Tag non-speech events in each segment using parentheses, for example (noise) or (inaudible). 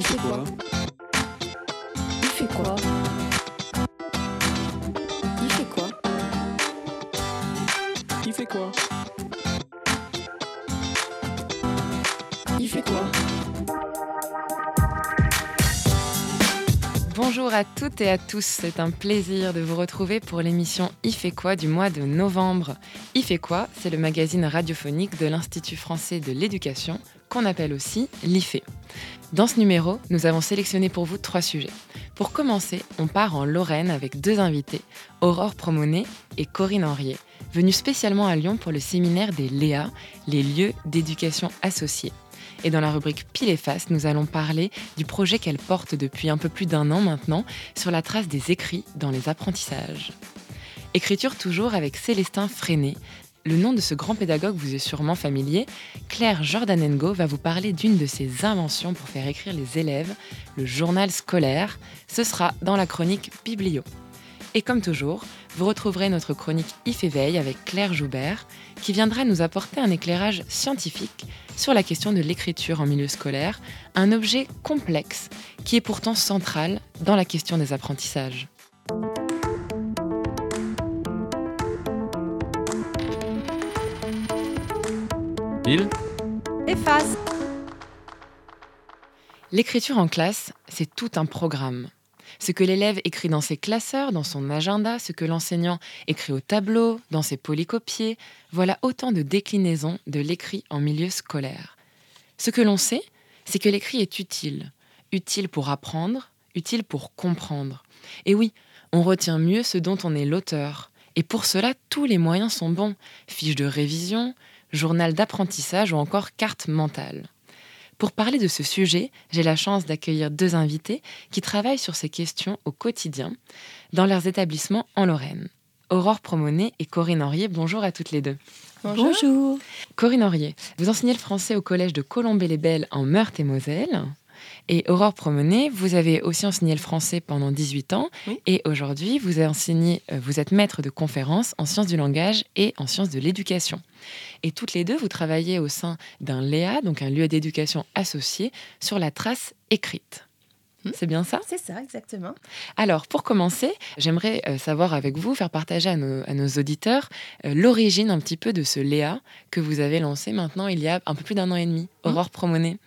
Il fait quoi Il fait quoi Il fait quoi Il fait quoi Il fait quoi Bonjour à toutes et à tous, c'est un plaisir de vous retrouver pour l'émission Il fait quoi du mois de novembre. Il fait quoi C'est le magazine radiophonique de l'Institut français de l'éducation, qu'on appelle aussi l'IFE. Dans ce numéro, nous avons sélectionné pour vous trois sujets. Pour commencer, on part en Lorraine avec deux invités, Aurore Promonet et Corinne Henriet, venus spécialement à Lyon pour le séminaire des LEA, les lieux d'éducation associés. Et dans la rubrique Pile et Face, nous allons parler du projet qu'elle porte depuis un peu plus d'un an maintenant sur la trace des écrits dans les apprentissages. Écriture toujours avec Célestin Freinet. Le nom de ce grand pédagogue vous est sûrement familier. Claire Jordanengo va vous parler d'une de ses inventions pour faire écrire les élèves, le journal scolaire. Ce sera dans la chronique Biblio. Et comme toujours, vous retrouverez notre chronique IF Éveil avec Claire Joubert, qui viendra nous apporter un éclairage scientifique sur la question de l'écriture en milieu scolaire, un objet complexe qui est pourtant central dans la question des apprentissages. Efface. L'écriture en classe, c'est tout un programme. Ce que l'élève écrit dans ses classeurs, dans son agenda, ce que l'enseignant écrit au tableau, dans ses polycopiés, voilà autant de déclinaisons de l'écrit en milieu scolaire. Ce que l'on sait, c'est que l'écrit est utile. Utile pour apprendre, utile pour comprendre. Et oui, on retient mieux ce dont on est l'auteur. Et pour cela, tous les moyens sont bons. Fiches de révision, journal d'apprentissage ou encore carte mentale. Pour parler de ce sujet, j'ai la chance d'accueillir deux invités qui travaillent sur ces questions au quotidien dans leurs établissements en Lorraine. Aurore Promonet et Corinne Henriet, bonjour à toutes les deux. Bonjour. Corinne Henriet, vous enseignez le français au collège de Colombey-les-Belles en Meurthe-et-Moselle. Et Aurore Promonet, vous avez aussi enseigné le français pendant 18 ans. Oui. Et aujourd'hui, vous, enseigné, euh, vous êtes maître de conférences en sciences du langage et en sciences de l'éducation. Et toutes les deux, vous travaillez au sein d'un LEA, donc un lieu d'éducation associé, sur la trace écrite. Hmm. C'est bien ça? C'est ça, exactement. Alors, pour commencer, j'aimerais euh, savoir avec vous, faire partager à nos, à nos auditeurs euh, l'origine un petit peu de ce Léa que vous avez lancé maintenant il y a un peu plus d'un an et demi. Aurore Promonet.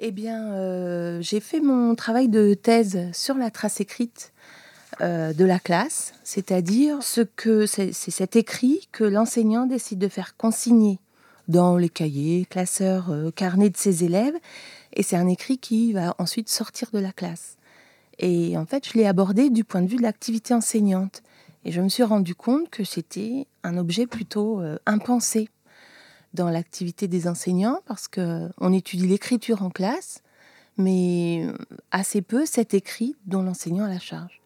Eh bien, euh, j'ai fait mon travail de thèse sur la trace écrite euh, de la classe, c'est-à-dire ce que c'est cet écrit que l'enseignant décide de faire consigner dans les cahiers, classeurs, euh, carnets de ses élèves, et c'est un écrit qui va ensuite sortir de la classe. Et en fait, je l'ai abordé du point de vue de l'activité enseignante, et je me suis rendu compte que c'était un objet plutôt impensé dans l'activité des enseignants parce que on étudie l'écriture en classe, mais assez peu cet écrit dont l'enseignant a la charge.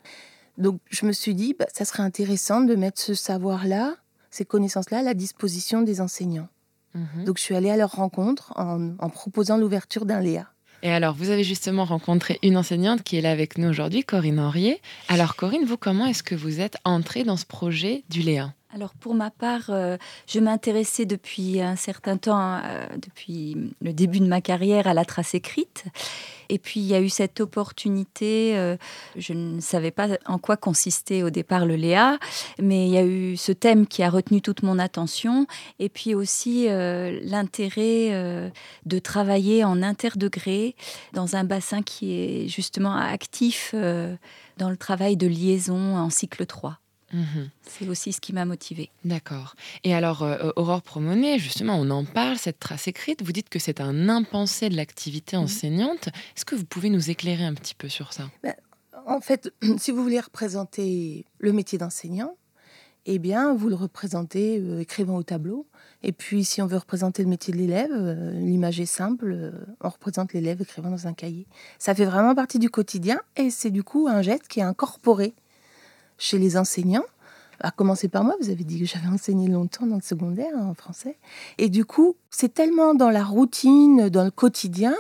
Donc je me suis dit, bah, ça serait intéressant de mettre ce savoir-là, ces connaissances-là à la disposition des enseignants. Mhm. Donc je suis allée à leur rencontre en, en proposant l'ouverture d'un Léa. Et alors, vous avez justement rencontré une enseignante qui est là avec nous aujourd'hui, Corinne Henriet. Alors, Corinne, vous, comment est-ce que vous êtes entrée dans ce projet du Léa Alors pour ma part, euh, je m'intéressais depuis un certain temps, euh, depuis le début de ma carrière, à la trace écrite. Et puis il y a eu cette opportunité, euh, je ne savais pas en quoi consistait au départ le Léa, mais il y a eu ce thème qui a retenu toute mon attention. Et puis aussi l'intérêt de travailler en interdegré dans un bassin qui est justement actif dans le travail de liaison en cycle 3. Mhm. C'est aussi ce qui m'a motivée. D'accord. Et alors, euh, Aurore Promonet, justement, on en parle, cette trace écrite. Vous dites que c'est un impensé de l'activité Mhm. enseignante. Est-ce que vous pouvez nous éclairer un petit peu sur ça? En fait, (clears throat) si vous voulez représenter le métier d'enseignant, eh bien, vous le représentez euh, écrivant au tableau. Et puis, si on veut représenter le métier de l'élève, euh, l'image est simple, euh, on représente l'élève écrivant dans un cahier. Ça fait vraiment partie du quotidien et c'est du coup un geste qui est incorporé chez les enseignants. À commencer par moi, vous avez dit que j'avais enseigné longtemps dans le secondaire hein, en français. Et du coup, c'est tellement dans la routine, dans le quotidien,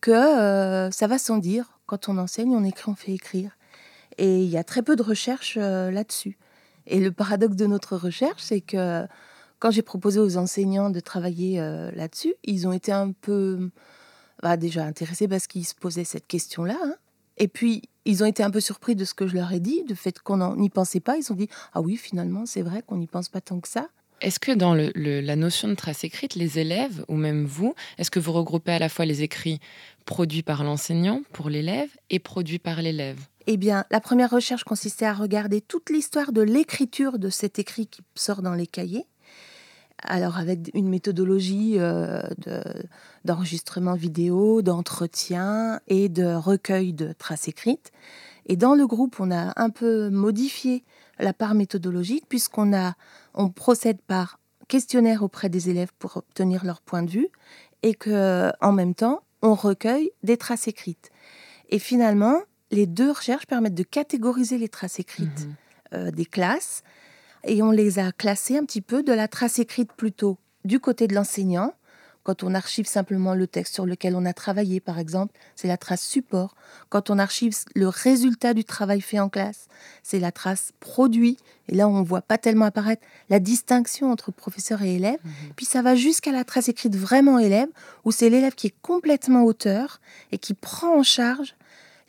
que euh, ça va sans dire. Quand on enseigne, on écrit, on fait écrire. Et il y a très peu de recherches euh, là-dessus. Et le paradoxe de notre recherche, c'est que quand j'ai proposé aux enseignants de travailler euh, là-dessus, ils ont été un peu bah, déjà intéressés parce qu'ils se posaient cette question-là. hein. Et puis, ils ont été un peu surpris de ce que je leur ai dit, du fait qu'on n'y pensait pas. Ils ont dit Ah oui, finalement, c'est vrai qu'on n'y pense pas tant que ça. Est-ce que dans le- le- la notion de trace écrite, les élèves, ou même vous, est-ce que vous regroupez à la fois les écrits produits par l'enseignant pour l'élève et produits par l'élève? Eh bien, la première recherche consistait à regarder toute l'histoire de l'écriture de cet écrit qui sort dans les cahiers. Alors, avec une méthodologie euh, de- d'enregistrement vidéo, d'entretien et de recueil de traces écrites. Et dans le groupe, on a un peu modifié la part méthodologique puisqu'on a, on procède par questionnaire auprès des élèves pour obtenir leur point de vue et que, en même temps, on recueille des traces écrites. Et finalement, les deux recherches permettent de catégoriser les traces écrites Mhm. euh, des classes et on les a classées un petit peu de la trace écrite plutôt du côté de l'enseignant. Quand on archive simplement le texte sur lequel on a travaillé, par exemple, c'est la trace support. Quand on archive le résultat du travail fait en classe, c'est la trace produit. Et là, on ne voit pas tellement apparaître la distinction entre professeur et élève. Mhm. Puis ça va jusqu'à la trace écrite vraiment élève, où c'est l'élève qui est complètement auteur et qui prend en charge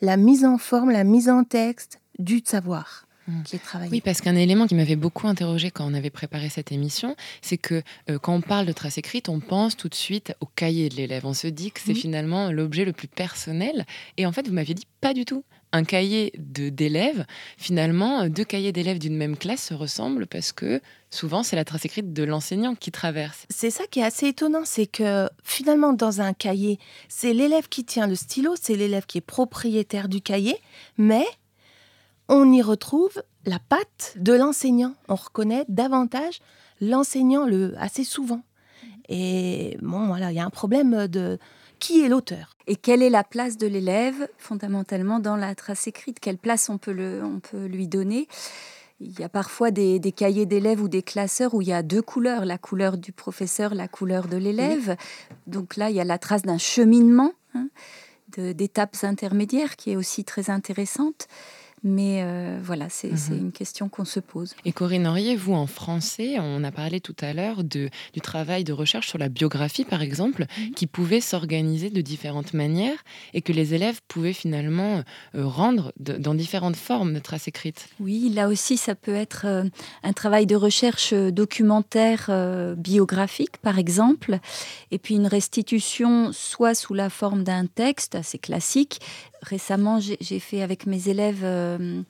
la mise en forme, la mise en texte du savoir. Qui est travaillé. Oui, parce qu'un élément qui m'avait beaucoup interrogé quand on avait préparé cette émission, c'est que euh, quand on parle de trace écrite, on pense tout de suite au cahier de l'élève. On se dit que c'est finalement l'objet le plus personnel. Et en fait, vous m'aviez dit pas du tout. Un cahier de- d'élèves, finalement, euh, deux cahiers d'élèves d'une même classe se ressemblent parce que souvent, c'est la trace écrite de l'enseignant qui traverse. C'est ça qui est assez étonnant, c'est que finalement dans un cahier, c'est l'élève qui tient le stylo, c'est l'élève qui est propriétaire du cahier, mais on y retrouve la patte de l'enseignant. On reconnaît davantage l'enseignant le assez souvent. Et bon, voilà, il y a un problème de qui est l'auteur. Et quelle est la place de l'élève fondamentalement dans la trace écrite? Quelle place on peut, le, on peut lui donner? Il y a parfois des, des cahiers d'élèves ou des classeurs où il y a deux couleurs, la couleur du professeur, la couleur de l'élève. Donc là, il y a la trace d'un cheminement, hein, d'étapes intermédiaires qui est aussi très intéressante. Mais euh, voilà, c'est Mhm. une question qu'on se pose. Et Corinne Henriet, vous, en français, on a parlé tout à l'heure du travail de recherche sur la biographie, par exemple, Mhm. qui pouvait s'organiser de différentes manières et que les élèves pouvaient finalement euh, rendre de- dans différentes formes de traces écrites. Oui, là aussi, ça peut être euh, un travail de recherche documentaire euh, biographique, par exemple, et puis une restitution soit sous la forme d'un texte assez classique. Récemment, j'ai fait avec mes élèves euh,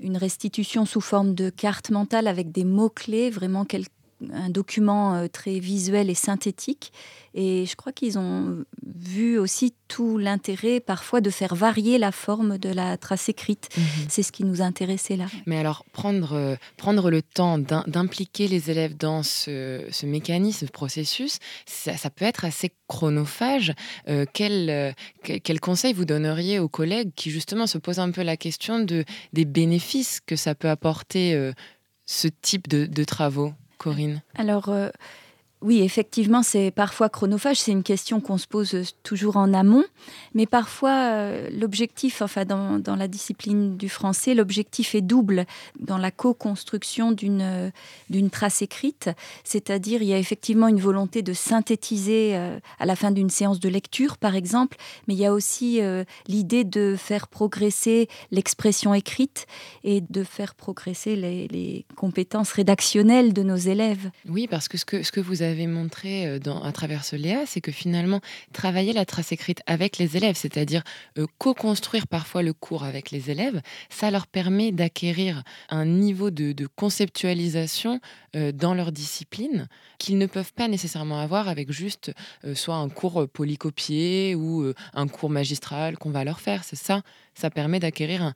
une restitution sous forme de carte mentale avec des mots-clés, vraiment quel- un document euh, très visuel et synthétique. Et je crois qu'ils ont vu aussi tout l'intérêt parfois de faire varier la forme de la trace écrite. C'est ce qui nous intéressait là. Mais alors, prendre, euh, prendre le temps d'im- d'impliquer les élèves dans ce, ce mécanisme, ce processus, ça, ça peut être assez chronophage. Euh, quel, que- quel conseil vous donneriez aux collègues qui, justement, se posent un peu la question de, des bénéfices que ça peut apporter, euh, ce type de, de travaux, Corinne. Alors, euh, oui, effectivement, c'est parfois chronophage. C'est une question qu'on se pose euh, toujours en amont. Mais parfois, euh, l'objectif, enfin, dans, la discipline du français, l'objectif est double dans la co-construction d'une euh, trace écrite. C'est-à-dire, il y a effectivement une volonté de synthétiser à la fin d'une séance de lecture, par exemple. Mais il y a aussi l'idée de faire progresser l'expression écrite et de faire progresser les, les compétences rédactionnelles de nos élèves. Oui, parce que ce que, ce que vous avez montré euh, dans, à travers ce Léa, c'est que finalement, travailler la trace écrite avec les élèves, c'est-à-dire euh, co-construire parfois le cours avec les élèves, ça leur permet d'acquérir un niveau de, conceptualisation euh, dans leur discipline qu'ils ne peuvent pas nécessairement avoir avec juste soit un cours polycopié ou un cours magistral qu'on va leur faire. C'est ça, ça permet d'acquérir un,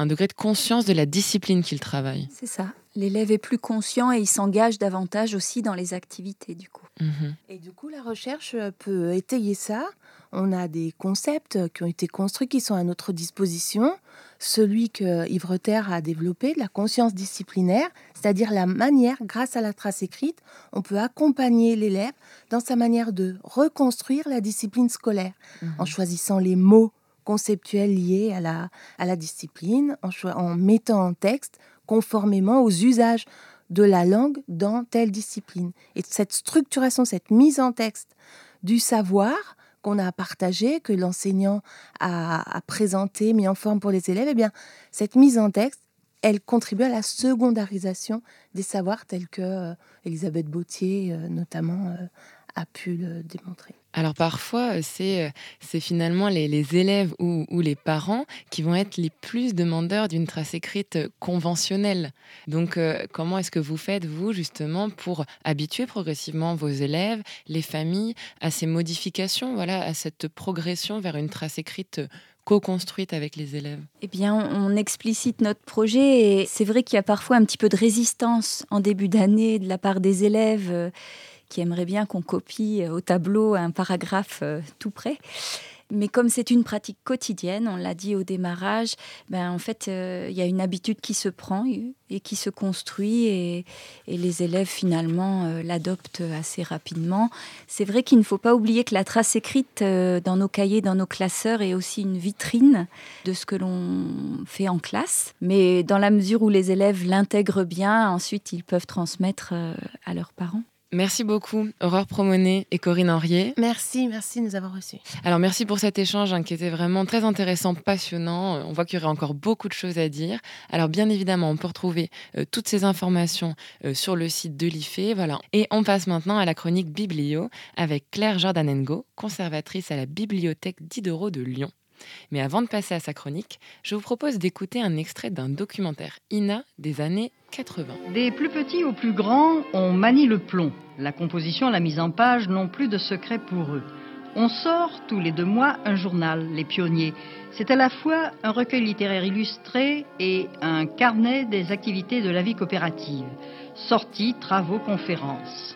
un degré de conscience de la discipline qu'ils travaillent. C'est ça. L'élève est plus conscient et il s'engage davantage aussi dans les activités du coup. Mhm. Et du coup, la recherche euh, peut étayer ça. On a des concepts qui ont été construits, qui sont à notre disposition. Celui que Yves Reter a développé, de la conscience disciplinaire, c'est-à-dire la manière, grâce à la trace écrite, on peut accompagner l'élève dans sa manière de reconstruire la discipline scolaire, en choisissant les mots conceptuels liés à la, à la discipline, en, mettant en texte conformément aux usages de la langue dans telle discipline. Et cette structuration, cette mise en texte du savoir qu'on a partagé, que l'enseignant a, a présenté, mis en forme pour les élèves, eh bien, cette mise en texte, elle contribue à la secondarisation des savoirs tels que euh, Elisabeth Bautier, euh, notamment, euh, a pu le démontrer. Alors parfois, c'est finalement les, élèves ou, les parents qui vont être les plus demandeurs d'une trace écrite conventionnelle. Donc comment est-ce que vous faites, vous, justement, pour habituer progressivement vos élèves, les familles, à ces modifications, voilà, à cette progression vers une trace écrite co-construite avec les élèves? Eh bien, on explicite notre projet et c'est vrai qu'il y a parfois un petit peu de résistance en début d'année de la part des élèves qui aimeraient bien qu'on copie au tableau un paragraphe tout près. Mais comme c'est une pratique quotidienne, on l'a dit au démarrage, ben en fait, euh, il y a une habitude qui se prend et qui se construit et, les élèves finalement euh, l'adoptent assez rapidement. C'est vrai qu'il ne faut pas oublier que la trace écrite euh, dans nos cahiers, dans nos classeurs est aussi une vitrine de ce que l'on fait en classe. Mais dans la mesure où les élèves l'intègrent bien, ensuite ils peuvent transmettre à leurs parents. Merci beaucoup, Aurore Promonet et Corinne Henrier. Merci, merci de nous avoir reçus. Alors, merci pour cet échange hein, qui était vraiment très intéressant, passionnant. On voit qu'il y aurait encore beaucoup de choses à dire. Alors, bien évidemment, on peut retrouver euh, toutes ces informations euh, sur le site de l'IFE. Voilà. Et on passe maintenant à la chronique Biblio avec Claire Jordanengo, conservatrice à la bibliothèque Diderot de Lyon. Mais avant de passer à sa chronique, je vous propose d'écouter un extrait d'un documentaire INA des années 80. Des plus petits aux plus grands, on manie le plomb. La composition, la mise en page n'ont plus de secret pour eux. On sort tous les deux mois un journal, Les Pionniers. C'est à la fois un recueil littéraire illustré et un carnet des activités de la vie coopérative. Sorties, travaux, conférences.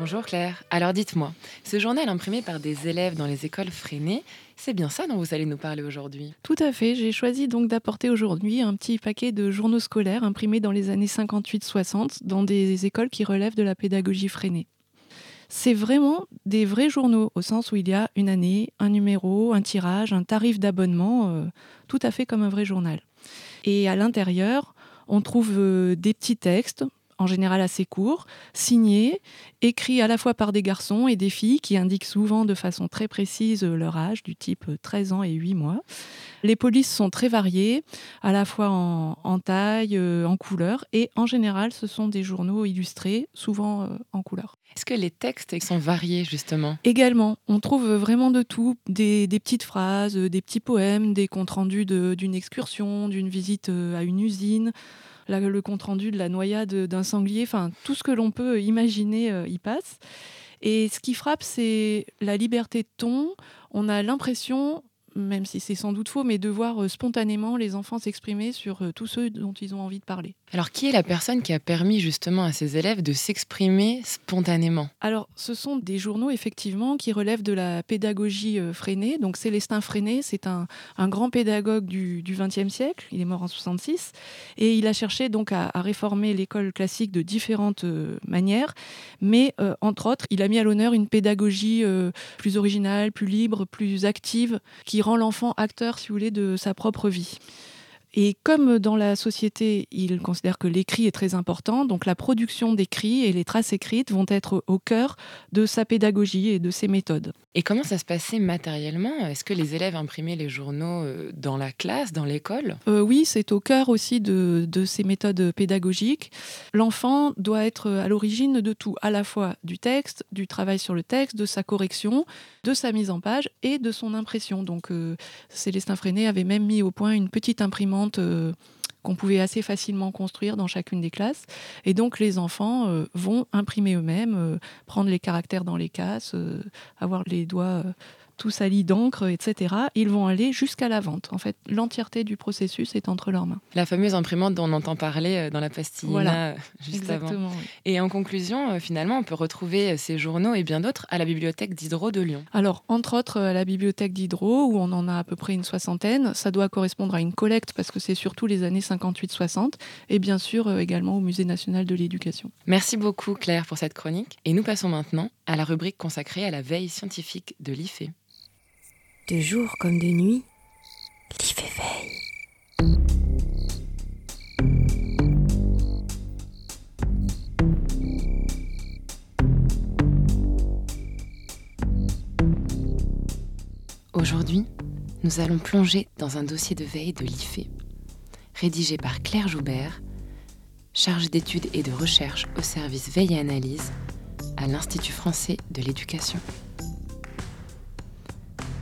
Bonjour Claire. Alors dites-moi, ce journal imprimé par des élèves dans les écoles freinées, c'est bien ça dont vous allez nous parler aujourd'hui Tout à fait. J'ai choisi donc d'apporter aujourd'hui un petit paquet de journaux scolaires imprimés dans les années 58-60 dans des écoles qui relèvent de la pédagogie freinée. C'est vraiment des vrais journaux, au sens où il y a une année, un numéro, un tirage, un tarif d'abonnement, euh, tout à fait comme un vrai journal. Et à l'intérieur, on trouve euh, des petits textes, en général assez courts, signés, écrits à la fois par des garçons et des filles qui indiquent souvent de façon très précise leur âge, du type 13 ans et 8 mois. Les polices sont très variées, à la fois en, en taille, euh, en couleur, et en général, ce sont des journaux illustrés, souvent euh, en couleur. Est-ce que les textes sont variés justement? Également, on trouve vraiment de tout, des, des petites phrases, des petits poèmes, des comptes rendus d'une excursion, d'une visite euh, à une usine, le compte-rendu de la noyade d'un sanglier, enfin tout ce que l'on peut imaginer euh, y passe. Et ce qui frappe, c'est la liberté de ton. On a l'impression même si c'est sans doute faux, mais de voir euh, spontanément les enfants s'exprimer sur euh, tous ceux dont ils ont envie de parler. Alors, qui est la personne qui a permis justement à ces élèves de s'exprimer spontanément? Alors, ce sont des journaux, effectivement, qui relèvent de la pédagogie euh, freinée. Donc, Célestin Freinet, c'est un, grand pédagogue du XXe siècle. Il est mort en 66. Et il a cherché donc à, réformer l'école classique de différentes euh, manières. Mais, euh, entre autres, il a mis à l'honneur une pédagogie plus originale, plus libre, plus active, qui rend l'enfant acteur, si vous voulez, de sa propre vie. Et comme dans la société, il considère que l'écrit est très important, donc la production d'écrits et les traces écrites vont être au cœur de sa pédagogie et de ses méthodes. Et comment ça se passait matériellement? Est-ce que les élèves imprimaient les journaux euh, dans la classe, dans l'école? Euh, Oui, c'est au cœur aussi de, de ces méthodes pédagogiques. L'enfant doit être à l'origine de tout, à la fois du texte, du travail sur le texte, de sa correction, de sa mise en page et de son impression. Donc euh, Célestin Freinet avait même mis au point une petite imprimante euh, qu'on pouvait assez facilement construire dans chacune des classes. Et donc les enfants euh, vont imprimer eux-mêmes, euh, prendre les caractères dans les cases, euh, avoir les doigts tout salis d'encre, etc. Ils vont aller jusqu'à la vente. En fait, l'entièreté du processus est entre leurs mains. La fameuse imprimante dont on entend parler euh, dans la pastille Voilà. juste Exactement, avant. oui. Et en conclusion, euh, finalement, on peut retrouver euh, ces journaux et bien d'autres à la bibliothèque Diderot de Lyon. Alors, entre autres, à la bibliothèque d'Hydro, où on en a à peu près une soixantaine, ça doit correspondre à une collecte parce que c'est surtout les années 58-60, et bien sûr euh, également au Musée national de l'éducation. Merci beaucoup Claire pour cette chronique. Et nous passons maintenant à la rubrique consacrée à la veille scientifique de l'IFE. De jour comme de nuit, l'IFE veille. Aujourd'hui, nous allons plonger dans un dossier de veille de l'IFE, rédigé par Claire Joubert, charge d'études et de recherche au service veille et analyse à l'Institut français de l'éducation.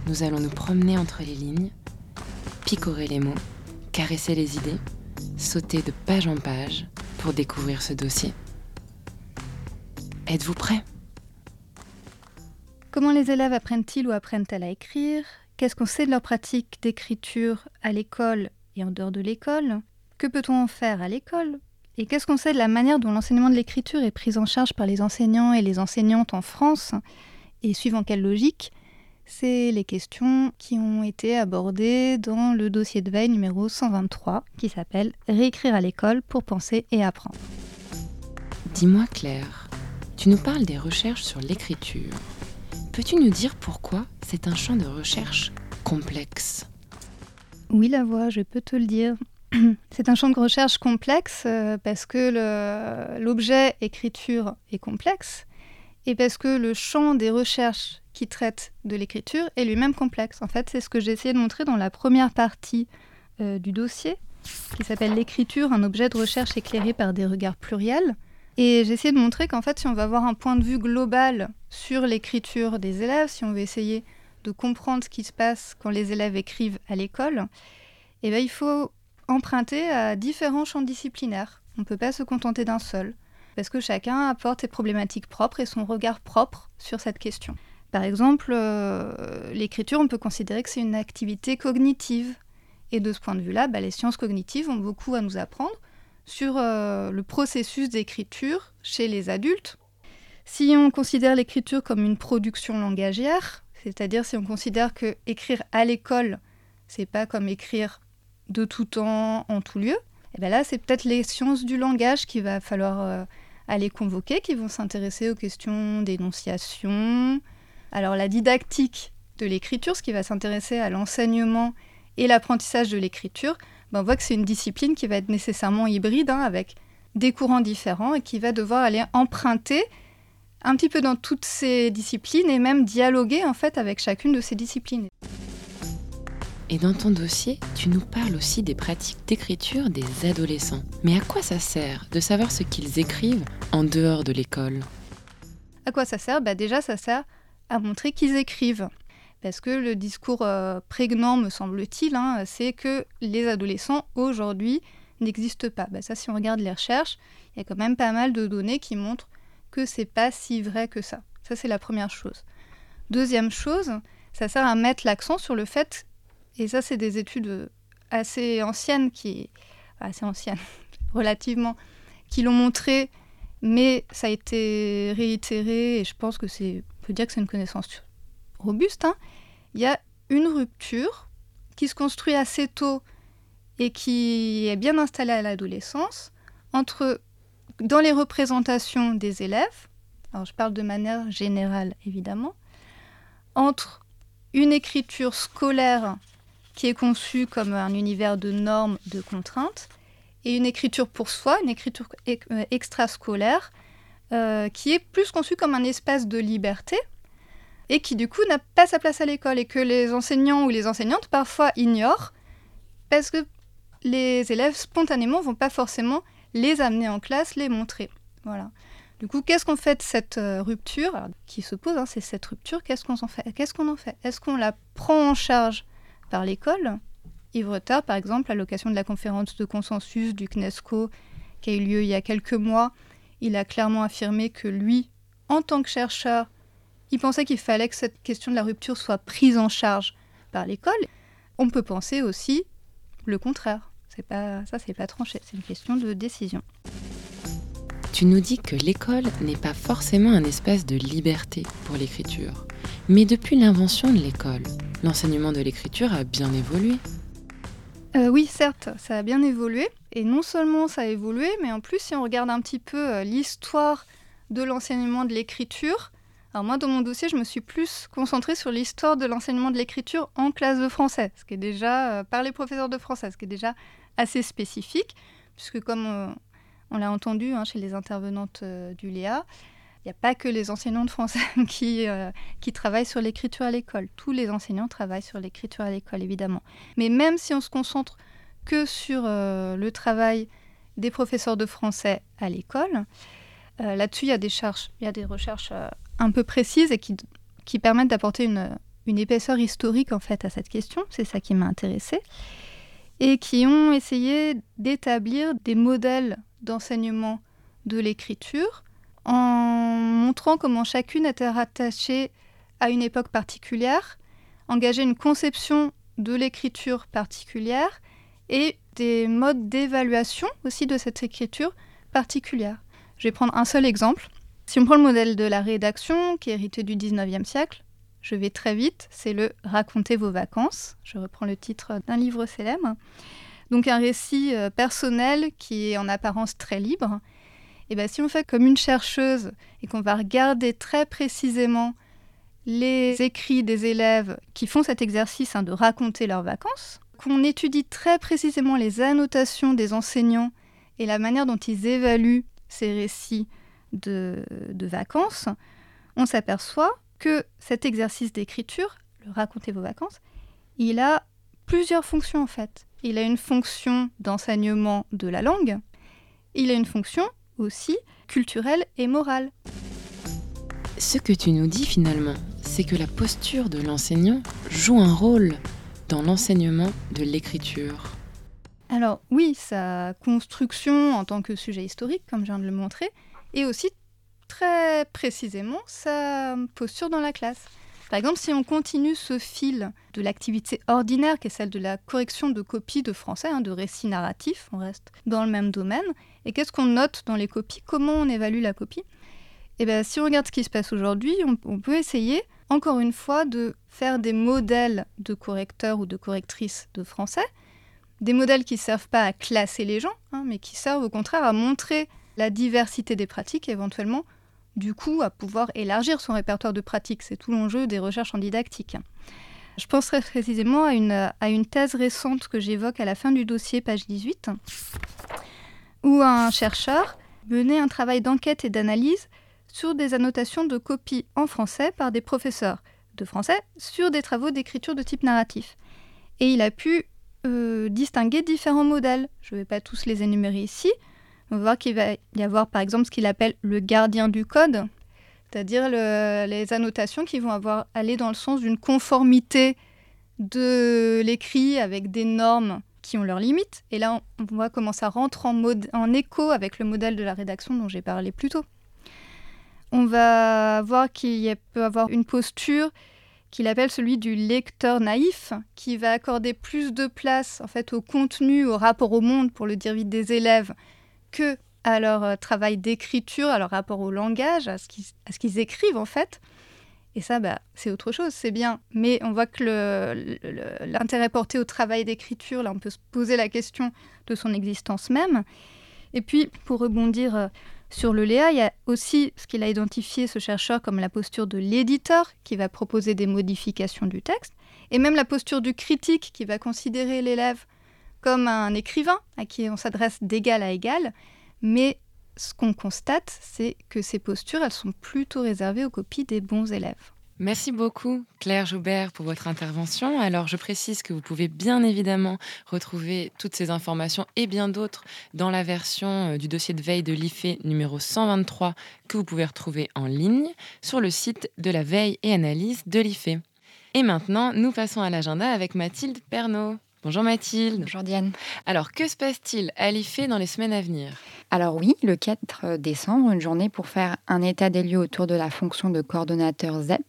Nous allons nous promener entre les lignes, picorer les mots, caresser les idées, sauter de page en page pour découvrir ce dossier. Êtes-vous prêts Comment les élèves apprennent-ils ou apprennent-elles à écrire? Qu'est-ce qu'on sait de leur pratique d'écriture à l'école et en dehors de l'école? Que peut-on en faire à l'école? Et qu'est-ce qu'on sait de la manière dont l'enseignement de l'écriture est pris en charge par les enseignants et les enseignantes en France? Et suivant quelle logique c'est les questions qui ont été abordées dans le dossier de veille numéro 123 qui s'appelle Réécrire à l'école pour penser et apprendre. Dis-moi Claire, tu nous parles des recherches sur l'écriture. Peux-tu nous dire pourquoi c'est un champ de recherche complexe? Oui, la voix, je peux te le dire. (clears throat) C'est un champ de recherche complexe euh, parce que l'objet écriture est complexe et parce que le champ des recherches qui traite de l'écriture est lui-même complexe. En fait, c'est ce que j'ai essayé de montrer dans la première partie euh, du dossier, qui s'appelle L'écriture, un objet de recherche éclairé par des regards pluriels. Et j'ai essayé de montrer qu'en fait, si on veut avoir un point de vue global sur l'écriture des élèves, si on veut essayer de comprendre ce qui se passe quand les élèves écrivent à l'école, eh bien, il faut emprunter à différents champs disciplinaires. On ne peut pas se contenter d'un seul, parce que chacun apporte ses problématiques propres et son regard propre sur cette question. Par exemple, euh, l'écriture, on peut considérer que c'est une activité cognitive. Et de ce point de vue-là, bah, les sciences cognitives ont beaucoup à nous apprendre sur euh, le processus d'écriture chez les adultes. Si on considère l'écriture comme une production langagière, c'est-à-dire si on considère que écrire à l'école, c'est pas comme écrire de tout temps, en tout lieu, et eh bien là, c'est peut-être les sciences du langage qu'il va falloir euh, aller convoquer, qui vont s'intéresser aux questions d'énonciation, alors la didactique de l'écriture, ce qui va s'intéresser à l'enseignement et l'apprentissage de l'écriture, ben, on voit que c'est une discipline qui va être nécessairement hybride, hein, avec des courants différents et qui va devoir aller emprunter un petit peu dans toutes ces disciplines et même dialoguer en fait avec chacune de ces disciplines. Et dans ton dossier, tu nous parles aussi des pratiques d'écriture des adolescents. Mais à quoi ça sert de savoir ce qu'ils écrivent en dehors de l'école? À quoi ça sert? Bah Déjà, ça sert à montrer qu'ils écrivent. Parce que le discours euh, prégnant, me semble-t-il, hein, c'est que les adolescents aujourd'hui n'existent pas. Bah, ça, si on regarde les recherches, il y a quand même pas mal de données qui montrent que c'est pas si vrai que ça. Ça, c'est la première chose. Deuxième chose, ça sert à mettre l'accent sur le fait, et ça, c'est des études assez anciennes, qui, assez anciennes, (laughs) relativement, qui l'ont montré, mais ça a été réitéré, et je pense que c'est on peut dire que c'est une connaissance robuste, hein. il y a une rupture qui se construit assez tôt et qui est bien installée à l'adolescence entre, dans les représentations des élèves, je parle de manière générale évidemment, entre une écriture scolaire qui est conçue comme un univers de normes, de contraintes, et une écriture pour soi, une écriture euh, extrascolaire, euh, qui est plus conçu comme un espace de liberté et qui du coup n'a pas sa place à l'école et que les enseignants ou les enseignantes parfois ignorent parce que les élèves spontanément vont pas forcément les amener en classe, les montrer. Voilà. Du coup, qu'est-ce qu'on fait de cette euh, rupture? Qui se pose hein, C'est cette rupture, qu'est-ce qu'on en fait? Qu'est-ce qu'on en fait? Est-ce qu'on la prend en charge par l'école? Yves Retard, par exemple, à l'occasion de la conférence de consensus du CNESCO qui a eu lieu il y a quelques mois, il a clairement affirmé que lui, en tant que chercheur, il pensait qu'il fallait que cette question de la rupture soit prise en charge par l'école. On peut penser aussi le contraire. C'est pas ça, c'est pas tranché. C'est une question de décision. Tu nous dis que l'école n'est pas forcément un espace de liberté pour l'écriture. Mais depuis l'invention de l'école, l'enseignement de l'écriture a bien évolué. Euh, oui, certes, ça a bien évolué. Et non seulement ça a évolué, mais en plus, si on regarde un petit peu euh, l'histoire de l'enseignement de l'écriture, alors moi, dans mon dossier, je me suis plus concentrée sur l'histoire de l'enseignement de l'écriture en classe de français, ce qui est déjà, euh, par les professeurs de français, ce qui est déjà assez spécifique, puisque comme on l'a entendu hein, chez les intervenantes du Léa, Il n'y a pas que les enseignants de français (laughs) euh, qui travaillent sur l'écriture à l'école. Tous les enseignants travaillent sur l'écriture à l'école, évidemment. Mais même si on se concentre que sur euh, le travail des professeurs de français à l'école, euh, là-dessus, il y a des, recherches, recherches un peu précises et qui, permettent d'apporter une, une épaisseur historique en fait à cette question. C'est ça qui m'a intéressée. Et qui ont essayé d'établir des modèles d'enseignement de l'écriture en montrant comment chacune était rattachée à une époque particulière, engager une conception de l'écriture particulière et des modes d'évaluation aussi de cette écriture particulière. Je vais prendre un seul exemple. Si on prend le modèle de la rédaction, qui est hérité du 19e siècle, je vais très vite, c'est le Racontez vos vacances. Je reprends le titre d'un livre célèbre. Donc un récit euh, personnel qui est en apparence très libre et bien, si on fait comme une chercheuse et qu'on va regarder très précisément les écrits des élèves qui font cet exercice hein, de raconter leurs vacances, qu'on étudie très précisément les annotations des enseignants et la manière dont ils évaluent ces récits de, de vacances, on s'aperçoit que cet exercice d'écriture, le raconter vos vacances, il a plusieurs fonctions en fait. Il a une fonction d'enseignement de la langue, il a une fonction aussi culturelle et morale. Ce que tu nous dis finalement, c'est que la posture de l'enseignant joue un rôle l'enseignement de l'écriture. Alors oui, sa construction en tant que sujet historique, comme je viens de le montrer, et aussi très précisément sa posture dans la classe. Par exemple, si on continue ce fil de l'activité ordinaire, qui est celle de la correction de copies de français, hein, de récits narratifs, on reste dans le même domaine, et qu'est-ce qu'on note dans les copies? Comment on évalue la copie? Eh bien, si on regarde ce qui se passe aujourd'hui, on, peut essayer, encore une fois, de faire des modèles de correcteurs ou de correctrices de français, des modèles qui ne servent pas à classer les gens, hein, mais qui servent au contraire à montrer la diversité des pratiques et éventuellement du coup à pouvoir élargir son répertoire de pratiques. C'est tout l'enjeu des recherches en didactique. Je penserai précisément à une, à une thèse récente que j'évoque à la fin du dossier, page 18, où un chercheur menait un travail d'enquête et d'analyse sur des annotations de copies en français par des professeurs de français sur des travaux d'écriture de type narratif. Et il a pu euh, distinguer différents modèles. Je ne vais pas tous les énumérer ici, on va voir qu'il va y avoir par exemple ce qu'il appelle le gardien du code, c'est-à-dire les annotations qui vont avoir aller dans le sens d'une conformité de l'écrit avec des normes qui ont leurs limites. Et là, on voit comment ça rentre en, écho avec le modèle de la rédaction dont j'ai parlé plus tôt. On va voir qu'il peut avoir une posture qu'il appelle celui du lecteur naïf, qui va accorder plus de place en fait au contenu, au rapport au monde, pour le dire vite, des élèves, que à leur euh, travail d'écriture, à leur rapport au langage, à ce qu'ils écrivent en fait. Et ça, bah, c'est autre chose, c'est bien. Mais on voit que l'intérêt porté au travail d'écriture, là, on peut se poser la question de son existence même. Et puis, pour rebondir euh, sur le Léa, il y a aussi ce qu'il a identifié, ce chercheur, comme la posture de l'éditeur, qui va proposer des modifications du texte, et même la posture du critique, qui va considérer l'élève comme un écrivain à qui on s'adresse d'égal à égal, mais ce qu'on constate, c'est que ces postures, elles sont plutôt réservées aux copies des bons élèves. Merci beaucoup Claire Joubert pour votre intervention. Alors je précise que vous pouvez bien évidemment retrouver toutes ces informations et bien d'autres dans la version euh, du dossier de veille de l'IFE numéro 123 que vous pouvez retrouver en ligne sur le site de la veille et analyse de l'IFE. Et maintenant, nous passons à l'agenda avec Mathilde Pernaud. Bonjour Mathilde. Bonjour Diane. Alors, que se passe-t-il à l'IFE dans les semaines à venir? Alors oui, le 4 décembre, une journée pour faire un état des lieux autour de la fonction de coordonnateur ZEP,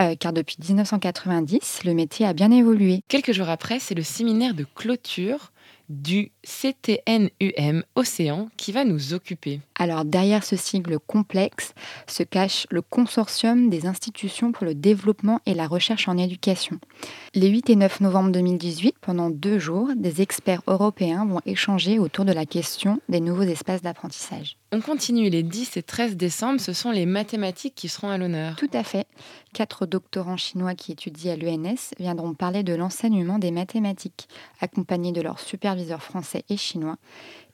euh, car depuis 1990, le métier a bien évolué. Quelques jours après, c'est le séminaire de clôture du CTNUM Océan qui va nous occuper. Alors derrière ce sigle complexe se cache le consortium des institutions pour le développement et la recherche en éducation. Les 8 et 9 novembre 2018, pendant deux jours, des experts européens vont échanger autour de la question des nouveaux espaces d'apprentissage. On continue les 10 et 13 décembre, ce sont les mathématiques qui seront à l'honneur. Tout à fait. Quatre doctorants chinois qui étudient à l'ENS viendront parler de l'enseignement des mathématiques, accompagnés de leurs superviseurs français et chinois.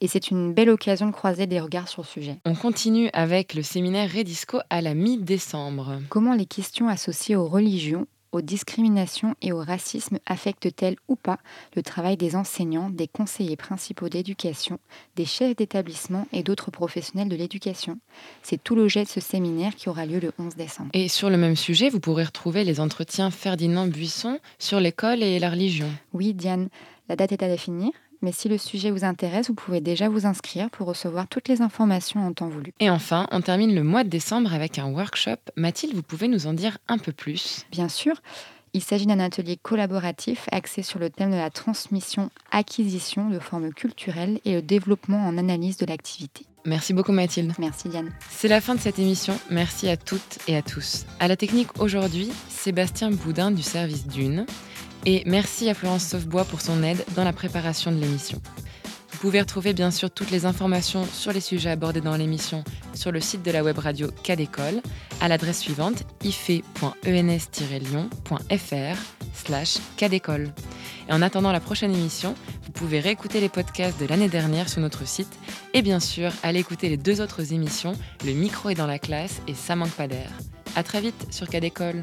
Et c'est une belle occasion de croiser des regards sur le sujet. On continue avec le séminaire Redisco à la mi-décembre. Comment les questions associées aux religions aux discriminations et au racisme affectent-elles ou pas le travail des enseignants, des conseillers principaux d'éducation, des chefs d'établissement et d'autres professionnels de l'éducation? C'est tout l'objet de ce séminaire qui aura lieu le 11 décembre. Et sur le même sujet, vous pourrez retrouver les entretiens Ferdinand Buisson sur l'école et la religion. Oui, Diane, la date est à définir. Mais si le sujet vous intéresse, vous pouvez déjà vous inscrire pour recevoir toutes les informations en temps voulu. Et enfin, on termine le mois de décembre avec un workshop. Mathilde, vous pouvez nous en dire un peu plus? Bien sûr. Il s'agit d'un atelier collaboratif axé sur le thème de la transmission-acquisition de formes culturelles et le développement en analyse de l'activité. Merci beaucoup Mathilde. Merci Diane. C'est la fin de cette émission. Merci à toutes et à tous. À la technique aujourd'hui, Sébastien Boudin du service Dune. Et merci à Florence Sauvebois pour son aide dans la préparation de l'émission. Vous pouvez retrouver bien sûr toutes les informations sur les sujets abordés dans l'émission sur le site de la web radio Cadécole à l'adresse suivante ife.ens-lyon.fr slash cadécole. Et en attendant la prochaine émission, vous pouvez réécouter les podcasts de l'année dernière sur notre site et bien sûr aller écouter les deux autres émissions, Le micro est dans la classe et Ça manque pas d'air. À très vite sur Cadécole.